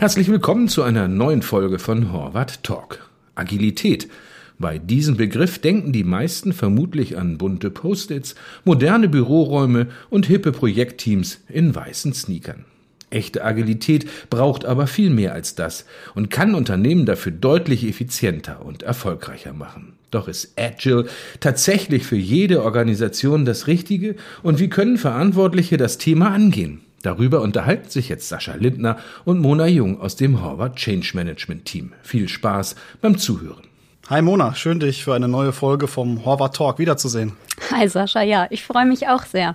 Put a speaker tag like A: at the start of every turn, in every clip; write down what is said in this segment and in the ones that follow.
A: Herzlich willkommen zu einer neuen Folge von Horvath Talk. Agilität. Bei diesem Begriff denken die meisten vermutlich an bunte Post-its, moderne Büroräume und hippe Projektteams in weißen Sneakern. Echte Agilität braucht aber viel mehr als das und kann Unternehmen dafür deutlich effizienter und erfolgreicher machen. Doch ist Agile tatsächlich für jede Organisation das Richtige und wie können Verantwortliche das Thema angehen? Darüber unterhalten sich jetzt Sascha Lindner und Mona Jung aus dem Harvard Change Management Team. Viel Spaß beim Zuhören.
B: Hi Mona, schön dich für eine neue Folge vom Horvath Talk wiederzusehen.
C: Hi Sascha, ja, ich freue mich auch sehr.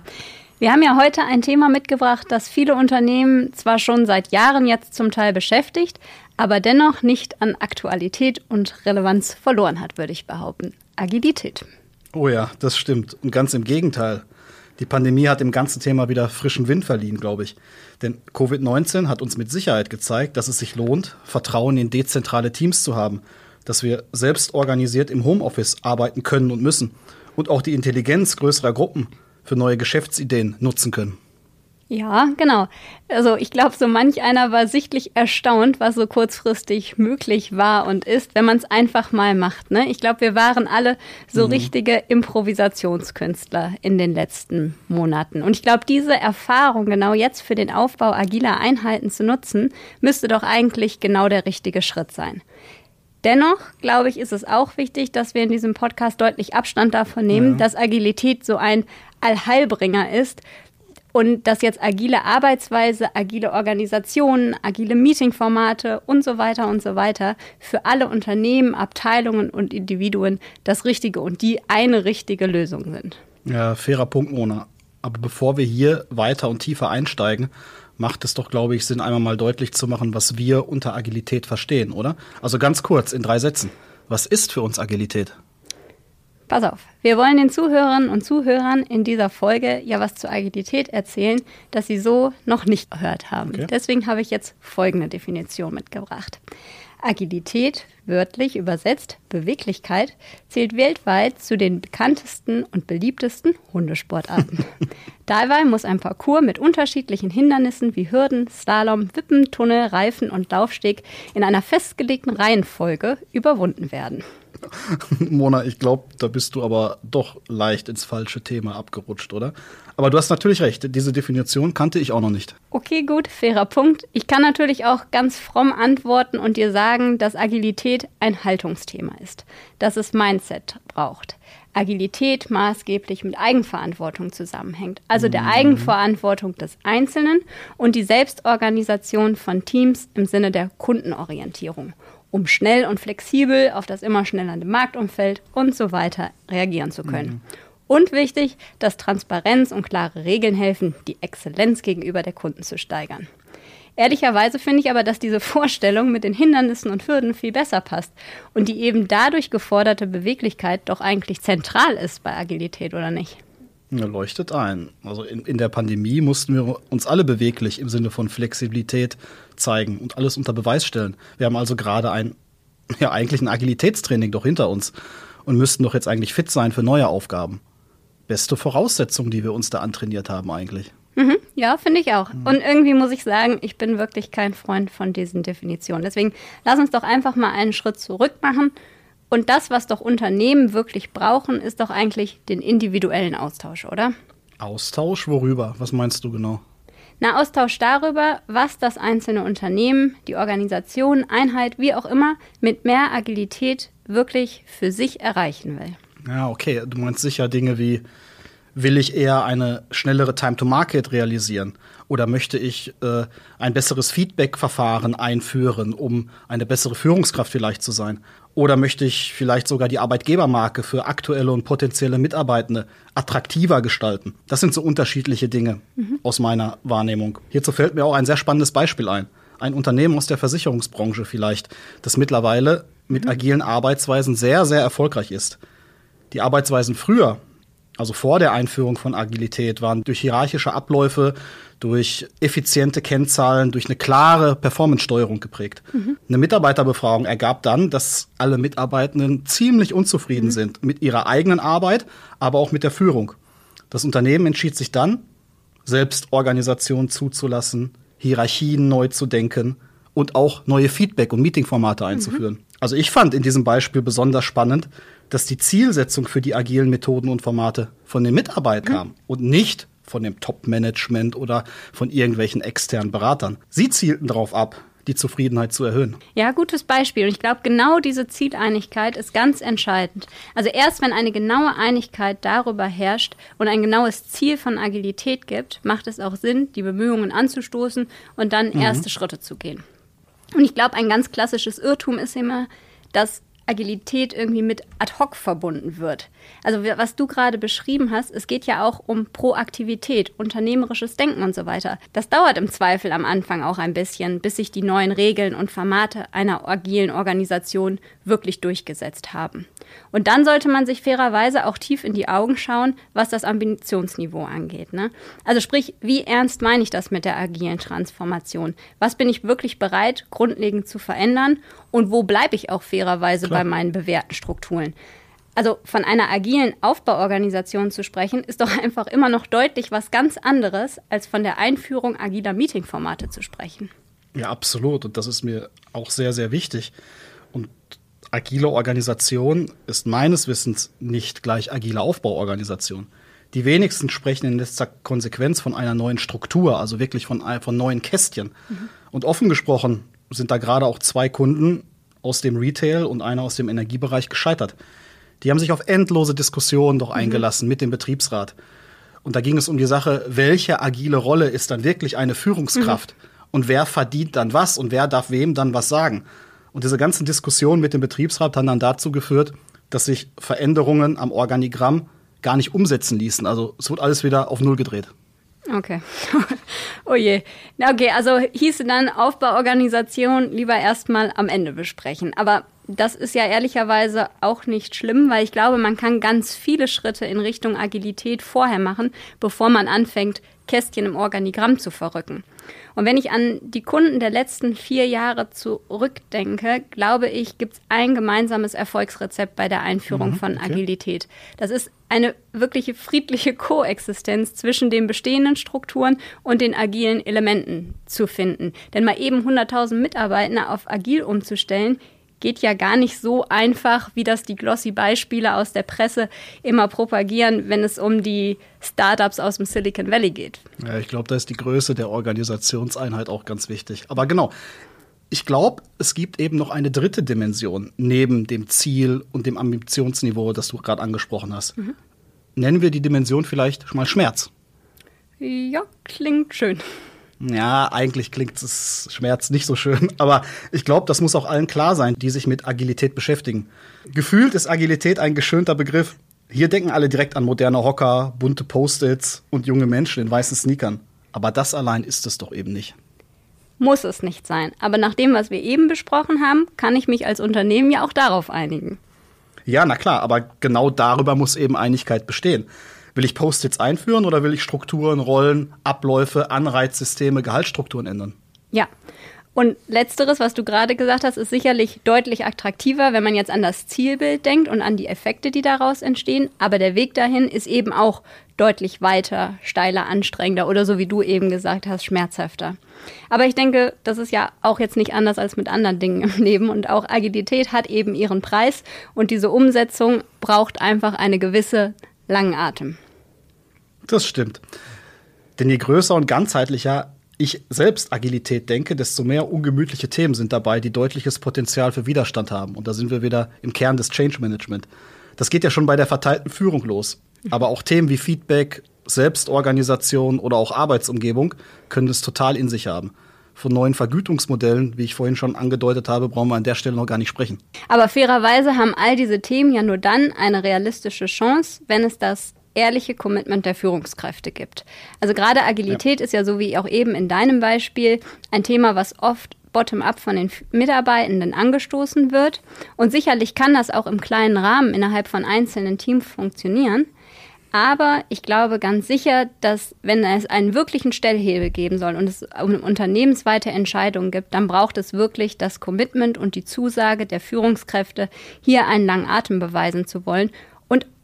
C: Wir haben ja heute ein Thema mitgebracht, das viele Unternehmen zwar schon seit Jahren jetzt zum Teil beschäftigt, aber dennoch nicht an Aktualität und Relevanz verloren hat, würde ich behaupten. Agilität.
B: Oh ja, das stimmt. Und ganz im Gegenteil. Die Pandemie hat dem ganzen Thema wieder frischen Wind verliehen, glaube ich. Denn Covid-19 hat uns mit Sicherheit gezeigt, dass es sich lohnt, Vertrauen in dezentrale Teams zu haben, dass wir selbst organisiert im Homeoffice arbeiten können und müssen und auch die Intelligenz größerer Gruppen für neue Geschäftsideen nutzen können.
C: Ja, genau. Also ich glaube, so manch einer war sichtlich erstaunt, was so kurzfristig möglich war und ist, wenn man es einfach mal macht. Ne? Ich glaube, wir waren alle so mhm. richtige Improvisationskünstler in den letzten Monaten. Und ich glaube, diese Erfahrung genau jetzt für den Aufbau agiler Einheiten zu nutzen, müsste doch eigentlich genau der richtige Schritt sein. Dennoch, glaube ich, ist es auch wichtig, dass wir in diesem Podcast deutlich Abstand davon nehmen, ja. dass Agilität so ein Allheilbringer ist, und dass jetzt agile Arbeitsweise, agile Organisationen, agile Meetingformate und so weiter und so weiter für alle Unternehmen, Abteilungen und Individuen das Richtige und die eine richtige Lösung sind.
B: Ja, fairer Punkt, Mona. Aber bevor wir hier weiter und tiefer einsteigen, macht es doch, glaube ich, Sinn, einmal mal deutlich zu machen, was wir unter Agilität verstehen, oder? Also ganz kurz, in drei Sätzen. Was ist für uns Agilität?
C: Pass auf, wir wollen den Zuhörern und Zuhörern in dieser Folge ja was zur Agilität erzählen, das sie so noch nicht gehört haben. Okay. Deswegen habe ich jetzt folgende Definition mitgebracht. Agilität, wörtlich übersetzt Beweglichkeit, zählt weltweit zu den bekanntesten und beliebtesten Hundesportarten. Dabei muss ein Parcours mit unterschiedlichen Hindernissen wie Hürden, Slalom, Wippen, Tunnel, Reifen und Laufsteg in einer festgelegten Reihenfolge überwunden werden.
B: Mona, ich glaube, da bist du aber doch leicht ins falsche Thema abgerutscht, oder? Aber du hast natürlich recht, diese Definition kannte ich auch noch nicht.
C: Okay, gut, fairer Punkt. Ich kann natürlich auch ganz fromm antworten und dir sagen, dass Agilität ein Haltungsthema ist, dass es Mindset braucht. Agilität maßgeblich mit Eigenverantwortung zusammenhängt, also der mhm. Eigenverantwortung des Einzelnen und die Selbstorganisation von Teams im Sinne der Kundenorientierung um schnell und flexibel auf das immer schnellere Marktumfeld und so weiter reagieren zu können. Mhm. Und wichtig, dass Transparenz und klare Regeln helfen, die Exzellenz gegenüber der Kunden zu steigern. Ehrlicherweise finde ich aber, dass diese Vorstellung mit den Hindernissen und Hürden viel besser passt und die eben dadurch geforderte Beweglichkeit doch eigentlich zentral ist bei Agilität, oder nicht?
B: Leuchtet ein. Also in, in der Pandemie mussten wir uns alle beweglich im Sinne von Flexibilität zeigen und alles unter Beweis stellen. Wir haben also gerade ein, ja, eigentlich ein Agilitätstraining doch hinter uns und müssten doch jetzt eigentlich fit sein für neue Aufgaben. Beste Voraussetzung, die wir uns da antrainiert haben eigentlich.
C: Mhm, ja, finde ich auch. Mhm. Und irgendwie muss ich sagen, ich bin wirklich kein Freund von diesen Definitionen. Deswegen lass uns doch einfach mal einen Schritt zurück machen und das, was doch Unternehmen wirklich brauchen, ist doch eigentlich den individuellen Austausch, oder?
B: Austausch worüber? Was meinst du genau?
C: Na, Austausch darüber, was das einzelne Unternehmen, die Organisation, Einheit, wie auch immer, mit mehr Agilität wirklich für sich erreichen will.
B: Ja, okay. Du meinst sicher Dinge wie, will ich eher eine schnellere Time-to-Market realisieren? Oder möchte ich äh, ein besseres Feedback-Verfahren einführen, um eine bessere Führungskraft vielleicht zu sein? Oder möchte ich vielleicht sogar die Arbeitgebermarke für aktuelle und potenzielle Mitarbeitende attraktiver gestalten? Das sind so unterschiedliche Dinge mhm. aus meiner Wahrnehmung. Hierzu fällt mir auch ein sehr spannendes Beispiel ein. Ein Unternehmen aus der Versicherungsbranche vielleicht, das mittlerweile mit mhm. agilen Arbeitsweisen sehr, sehr erfolgreich ist. Die Arbeitsweisen früher also vor der Einführung von Agilität, waren durch hierarchische Abläufe, durch effiziente Kennzahlen, durch eine klare Performance-Steuerung geprägt. Mhm. Eine Mitarbeiterbefragung ergab dann, dass alle Mitarbeitenden ziemlich unzufrieden mhm. sind mit ihrer eigenen Arbeit, aber auch mit der Führung. Das Unternehmen entschied sich dann, Selbstorganisation zuzulassen, Hierarchien neu zu denken und auch neue Feedback- und Meetingformate einzuführen. Mhm. Also ich fand in diesem Beispiel besonders spannend, dass die Zielsetzung für die agilen Methoden und Formate von den Mitarbeitern mhm. kam und nicht von dem Top-Management oder von irgendwelchen externen Beratern. Sie zielten darauf ab, die Zufriedenheit zu erhöhen.
C: Ja, gutes Beispiel. Und ich glaube, genau diese Zieleinigkeit ist ganz entscheidend. Also erst wenn eine genaue Einigkeit darüber herrscht und ein genaues Ziel von Agilität gibt, macht es auch Sinn, die Bemühungen anzustoßen und dann mhm. erste Schritte zu gehen. Und ich glaube, ein ganz klassisches Irrtum ist immer, dass Agilität irgendwie mit ad hoc verbunden wird. Also was du gerade beschrieben hast, es geht ja auch um Proaktivität, unternehmerisches Denken und so weiter. Das dauert im Zweifel am Anfang auch ein bisschen, bis sich die neuen Regeln und Formate einer agilen Organisation wirklich durchgesetzt haben. Und dann sollte man sich fairerweise auch tief in die Augen schauen, was das Ambitionsniveau angeht. Ne? Also sprich, wie ernst meine ich das mit der agilen Transformation? Was bin ich wirklich bereit, grundlegend zu verändern? Und wo bleibe ich auch fairerweise Klar. bei meinen bewährten Strukturen? Also von einer agilen Aufbauorganisation zu sprechen, ist doch einfach immer noch deutlich was ganz anderes, als von der Einführung agiler Meetingformate zu sprechen.
B: Ja, absolut. Und das ist mir auch sehr, sehr wichtig. Und agile Organisation ist meines Wissens nicht gleich agile Aufbauorganisation. Die wenigsten sprechen in letzter Konsequenz von einer neuen Struktur, also wirklich von, von neuen Kästchen. Mhm. Und offen gesprochen sind da gerade auch zwei Kunden aus dem Retail und einer aus dem Energiebereich gescheitert. Die haben sich auf endlose Diskussionen doch mhm. eingelassen mhm. mit dem Betriebsrat. Und da ging es um die Sache, welche agile Rolle ist dann wirklich eine Führungskraft? Mhm. Und wer verdient dann was und wer darf wem dann was sagen? Und diese ganzen Diskussionen mit dem Betriebsrat haben dann dazu geführt, dass sich Veränderungen am Organigramm gar nicht umsetzen ließen. Also es wird alles wieder auf Null gedreht.
C: Okay. oh je. Okay, also hieße dann Aufbauorganisation lieber erstmal am Ende besprechen. Aber das ist ja ehrlicherweise auch nicht schlimm, weil ich glaube, man kann ganz viele Schritte in Richtung Agilität vorher machen, bevor man anfängt, Kästchen im Organigramm zu verrücken. Und wenn ich an die Kunden der letzten vier Jahre zurückdenke, glaube ich, gibt es ein gemeinsames Erfolgsrezept bei der Einführung mhm, von Agilität. Das ist eine wirkliche friedliche Koexistenz zwischen den bestehenden Strukturen und den agilen Elementen zu finden. Denn mal eben 100.000 Mitarbeiter auf agil umzustellen, geht ja gar nicht so einfach, wie das die glossy Beispiele aus der Presse immer propagieren, wenn es um die Startups aus dem Silicon Valley geht.
B: Ja, ich glaube, da ist die Größe der Organisationseinheit auch ganz wichtig. Aber genau, ich glaube, es gibt eben noch eine dritte Dimension neben dem Ziel und dem Ambitionsniveau, das du gerade angesprochen hast. Mhm. Nennen wir die Dimension vielleicht mal Schmerz.
C: Ja, klingt schön.
B: Ja, eigentlich klingt es Schmerz nicht so schön, aber ich glaube, das muss auch allen klar sein, die sich mit Agilität beschäftigen. Gefühlt ist Agilität ein geschönter Begriff. Hier denken alle direkt an moderne Hocker, bunte Post-its und junge Menschen in weißen Sneakern. Aber das allein ist es doch eben nicht.
C: Muss es nicht sein. Aber nach dem, was wir eben besprochen haben, kann ich mich als Unternehmen ja auch darauf einigen.
B: Ja, na klar, aber genau darüber muss eben Einigkeit bestehen. Will ich Post-its einführen oder will ich Strukturen, Rollen, Abläufe, Anreizsysteme, Gehaltsstrukturen ändern?
C: Ja. Und letzteres, was du gerade gesagt hast, ist sicherlich deutlich attraktiver, wenn man jetzt an das Zielbild denkt und an die Effekte, die daraus entstehen. Aber der Weg dahin ist eben auch deutlich weiter, steiler, anstrengender oder so wie du eben gesagt hast, schmerzhafter. Aber ich denke, das ist ja auch jetzt nicht anders als mit anderen Dingen im Leben und auch Agilität hat eben ihren Preis und diese Umsetzung braucht einfach eine gewisse langen Atem.
B: Das stimmt. Denn je größer und ganzheitlicher ich selbst Agilität denke, desto mehr ungemütliche Themen sind dabei, die deutliches Potenzial für Widerstand haben. Und da sind wir wieder im Kern des Change Management. Das geht ja schon bei der verteilten Führung los. Aber auch Themen wie Feedback, Selbstorganisation oder auch Arbeitsumgebung können es total in sich haben. Von neuen Vergütungsmodellen, wie ich vorhin schon angedeutet habe, brauchen wir an der Stelle noch gar nicht sprechen.
C: Aber fairerweise haben all diese Themen ja nur dann eine realistische Chance, wenn es das ehrliche Commitment der Führungskräfte gibt. Also gerade Agilität ja. ist ja so wie auch eben in deinem Beispiel ein Thema, was oft bottom-up von den Mitarbeitenden angestoßen wird. Und sicherlich kann das auch im kleinen Rahmen innerhalb von einzelnen Teams funktionieren. Aber ich glaube ganz sicher, dass wenn es einen wirklichen Stellhebel geben soll und es um unternehmensweite Entscheidungen gibt, dann braucht es wirklich das Commitment und die Zusage der Führungskräfte, hier einen langen Atem beweisen zu wollen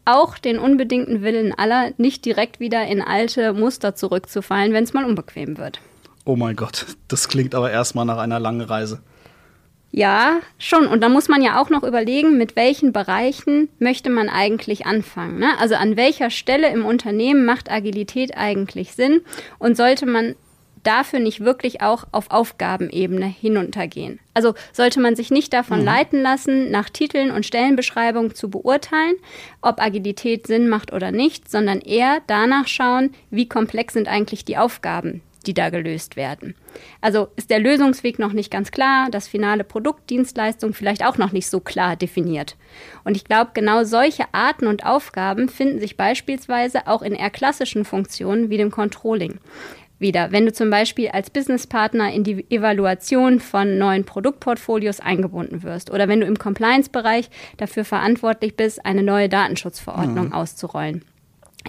C: auch den unbedingten Willen aller, nicht direkt wieder in alte Muster zurückzufallen, wenn es mal unbequem wird.
B: Oh mein Gott, das klingt aber erstmal nach einer langen Reise.
C: Ja, schon. Und da muss man ja auch noch überlegen, mit welchen Bereichen möchte man eigentlich anfangen. Ne? Also an welcher Stelle im Unternehmen macht Agilität eigentlich Sinn und sollte man dafür nicht wirklich auch auf Aufgabenebene hinuntergehen. Also sollte man sich nicht davon mhm. leiten lassen, nach Titeln und Stellenbeschreibungen zu beurteilen, ob Agilität Sinn macht oder nicht, sondern eher danach schauen, wie komplex sind eigentlich die Aufgaben, die da gelöst werden. Also ist der Lösungsweg noch nicht ganz klar, das finale Produkt, Dienstleistung vielleicht auch noch nicht so klar definiert. Und ich glaube, genau solche Arten und Aufgaben finden sich beispielsweise auch in eher klassischen Funktionen wie dem Controlling. Wieder, wenn du zum Beispiel als Businesspartner in die Evaluation von neuen Produktportfolios eingebunden wirst oder wenn du im Compliance-Bereich dafür verantwortlich bist, eine neue Datenschutzverordnung mhm. auszurollen.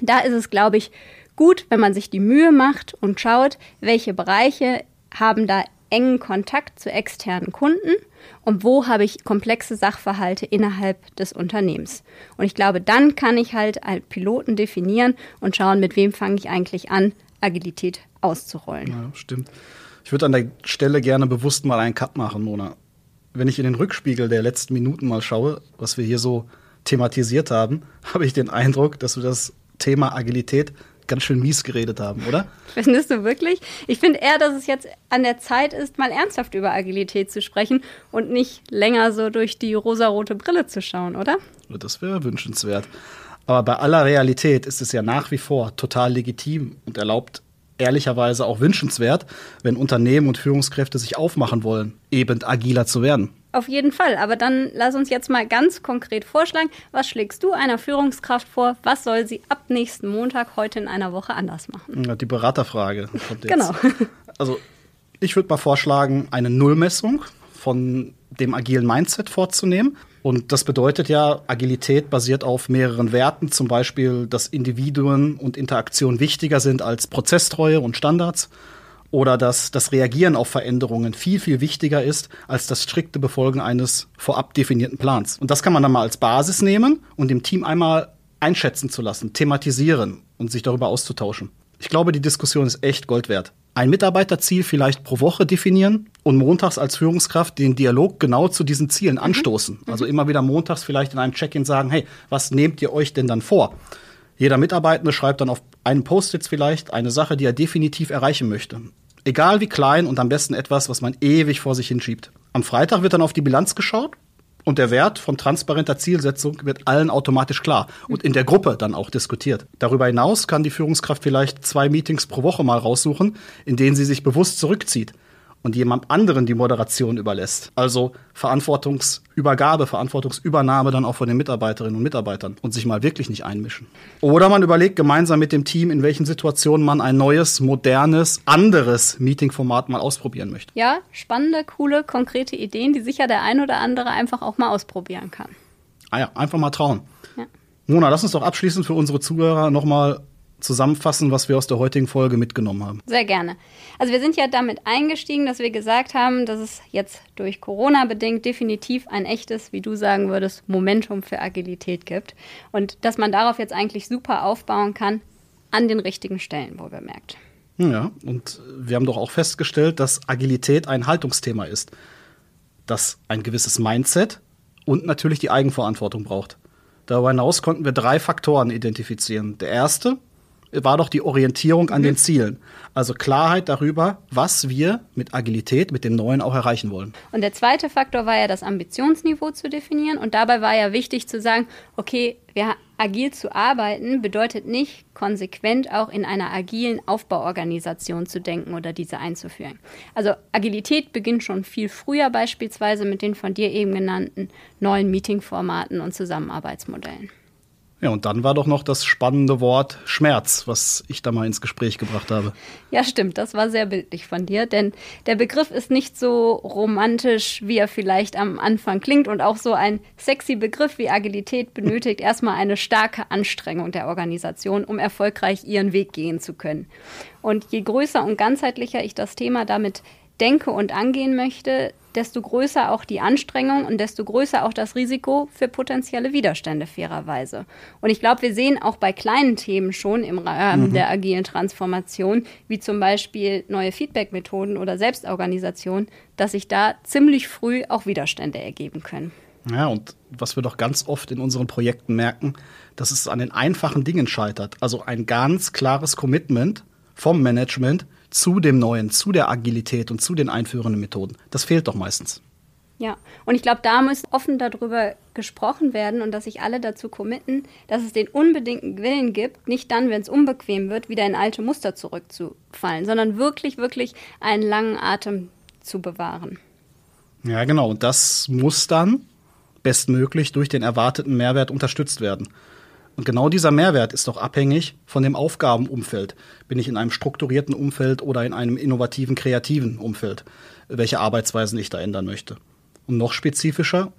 C: Da ist es, glaube ich, gut, wenn man sich die Mühe macht und schaut, welche Bereiche haben da engen Kontakt zu externen Kunden und wo habe ich komplexe Sachverhalte innerhalb des Unternehmens. Und ich glaube, dann kann ich halt einen Piloten definieren und schauen, mit wem fange ich eigentlich an, Agilität auszurollen.
B: Ja, stimmt. Ich würde an der Stelle gerne bewusst mal einen Cut machen, Mona. Wenn ich in den Rückspiegel der letzten Minuten mal schaue, was wir hier so thematisiert haben, habe ich den Eindruck, dass wir das Thema Agilität ganz schön mies geredet haben, oder?
C: Findest du wirklich? Ich finde eher, dass es jetzt an der Zeit ist, mal ernsthaft über Agilität zu sprechen und nicht länger so durch die rosarote Brille zu schauen, oder?
B: Das wäre wünschenswert. Aber bei aller Realität ist es ja nach wie vor total legitim und erlaubt ehrlicherweise auch wünschenswert, wenn Unternehmen und Führungskräfte sich aufmachen wollen, eben agiler zu werden.
C: Auf jeden Fall. Aber dann lass uns jetzt mal ganz konkret vorschlagen. Was schlägst du einer Führungskraft vor? Was soll sie ab nächsten Montag heute in einer Woche anders machen?
B: Die Beraterfrage. Genau. Also ich würde mal vorschlagen, eine Nullmessung von dem agilen Mindset vorzunehmen. Und das bedeutet ja, Agilität basiert auf mehreren Werten, zum Beispiel, dass Individuen und Interaktion wichtiger sind als Prozesstreue und Standards oder dass das Reagieren auf Veränderungen viel, viel wichtiger ist als das strikte Befolgen eines vorab definierten Plans. Und das kann man dann mal als Basis nehmen und dem Team einmal einschätzen zu lassen, thematisieren und sich darüber auszutauschen. Ich glaube, die Diskussion ist echt Gold wert. Ein Mitarbeiterziel vielleicht pro Woche definieren und montags als Führungskraft den Dialog genau zu diesen Zielen mhm. anstoßen. Mhm. Also immer wieder montags vielleicht in einem Check-in sagen, hey, was nehmt ihr euch denn dann vor? Jeder Mitarbeitende schreibt dann auf einen Post-it vielleicht eine Sache, die er definitiv erreichen möchte. Egal wie klein und am besten etwas, was man ewig vor sich hinschiebt. Am Freitag wird dann auf die Bilanz geschaut und der Wert von transparenter Zielsetzung wird allen automatisch klar und in der Gruppe dann auch diskutiert. Darüber hinaus kann die Führungskraft vielleicht zwei Meetings pro Woche mal raussuchen, in denen sie sich bewusst zurückzieht und jemand anderen die Moderation überlässt. Also Verantwortungsübergabe, Verantwortungsübernahme dann auch von den Mitarbeiterinnen und Mitarbeitern und sich mal wirklich nicht einmischen. Oder man überlegt gemeinsam mit dem Team, in welchen Situationen man ein neues, modernes, anderes Meetingformat mal ausprobieren möchte.
C: Ja, spannende, coole, konkrete Ideen, die sicher der ein oder andere einfach auch mal ausprobieren kann.
B: Ah ja, einfach mal trauen. Ja. Mona, lass uns doch abschließend für unsere Zuhörer nochmal zusammenfassen, was wir aus der heutigen Folge mitgenommen haben?
C: Sehr gerne. Also wir sind ja damit eingestiegen, dass wir gesagt haben, dass es jetzt durch Corona bedingt definitiv ein echtes, wie du sagen würdest, Momentum für Agilität gibt und dass man darauf jetzt eigentlich super aufbauen kann an den richtigen Stellen, wo bemerkt.
B: Ja, und wir haben doch auch festgestellt, dass Agilität ein Haltungsthema ist, das ein gewisses Mindset und natürlich die Eigenverantwortung braucht. Darüber hinaus konnten wir drei Faktoren identifizieren. Der erste, war doch die Orientierung an mhm. den Zielen. Also Klarheit darüber, was wir mit Agilität, mit dem Neuen auch erreichen wollen.
C: Und der zweite Faktor war ja das Ambitionsniveau zu definieren. Und dabei war ja wichtig zu sagen, okay, wir, agil zu arbeiten bedeutet nicht, konsequent auch in einer agilen Aufbauorganisation zu denken oder diese einzuführen. Also Agilität beginnt schon viel früher beispielsweise mit den von dir eben genannten neuen Meetingformaten und Zusammenarbeitsmodellen.
B: Ja, und dann war doch noch das spannende Wort Schmerz, was ich da mal ins Gespräch gebracht habe.
C: Ja, stimmt, das war sehr bildlich von dir, denn der Begriff ist nicht so romantisch, wie er vielleicht am Anfang klingt und auch so ein sexy Begriff wie Agilität benötigt erstmal eine starke Anstrengung der Organisation, um erfolgreich ihren Weg gehen zu können. Und je größer und ganzheitlicher ich das Thema damit denke und angehen möchte, desto größer auch die Anstrengung und desto größer auch das Risiko für potenzielle Widerstände fairerweise. Und ich glaube, wir sehen auch bei kleinen Themen schon im Rahmen mhm. der agilen Transformation, wie zum Beispiel neue Feedback-Methoden oder Selbstorganisation, dass sich da ziemlich früh auch Widerstände ergeben können.
B: Ja, und was wir doch ganz oft in unseren Projekten merken, dass es an den einfachen Dingen scheitert. Also ein ganz klares Commitment vom Management zu dem Neuen, zu der Agilität und zu den einführenden Methoden. Das fehlt doch meistens.
C: Ja, und ich glaube, da muss offen darüber gesprochen werden und dass sich alle dazu committen, dass es den unbedingten Willen gibt, nicht dann, wenn es unbequem wird, wieder in alte Muster zurückzufallen, sondern wirklich, wirklich einen langen Atem zu bewahren.
B: Ja, genau. Und das muss dann bestmöglich durch den erwarteten Mehrwert unterstützt werden. Und genau dieser Mehrwert ist doch abhängig von dem Aufgabenumfeld. Bin ich in einem strukturierten Umfeld oder in einem innovativen, kreativen Umfeld, welche Arbeitsweisen ich da ändern möchte. Und noch spezifischer,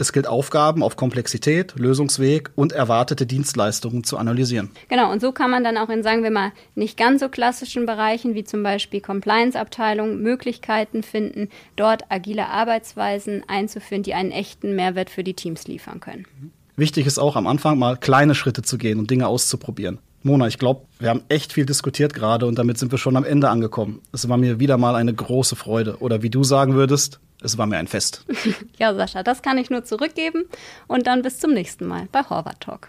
B: es gilt Aufgaben auf Komplexität, Lösungsweg und erwartete Dienstleistungen zu analysieren.
C: Genau, und so kann man dann auch in, sagen wir mal, nicht ganz so klassischen Bereichen wie zum Beispiel Compliance-Abteilung Möglichkeiten finden, dort agile Arbeitsweisen einzuführen, die einen echten Mehrwert für die Teams liefern können. Mhm.
B: Wichtig ist auch am Anfang mal kleine Schritte zu gehen und Dinge auszuprobieren. Mona, ich glaube, wir haben echt viel diskutiert gerade und damit sind wir schon am Ende angekommen. Es war mir wieder mal eine große Freude. Oder wie du sagen würdest, es war mir ein Fest.
C: ja, Sascha, das kann ich nur zurückgeben. Und dann bis zum nächsten Mal bei Horvath Talk.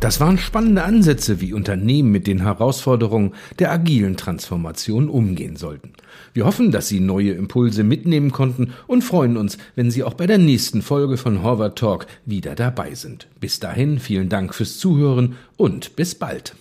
A: Das waren spannende Ansätze, wie Unternehmen mit den Herausforderungen der agilen Transformation umgehen sollten. Wir hoffen, dass Sie neue Impulse mitnehmen konnten und freuen uns, wenn Sie auch bei der nächsten Folge von Horvath Talk wieder dabei sind. Bis dahin vielen Dank fürs Zuhören und bis bald.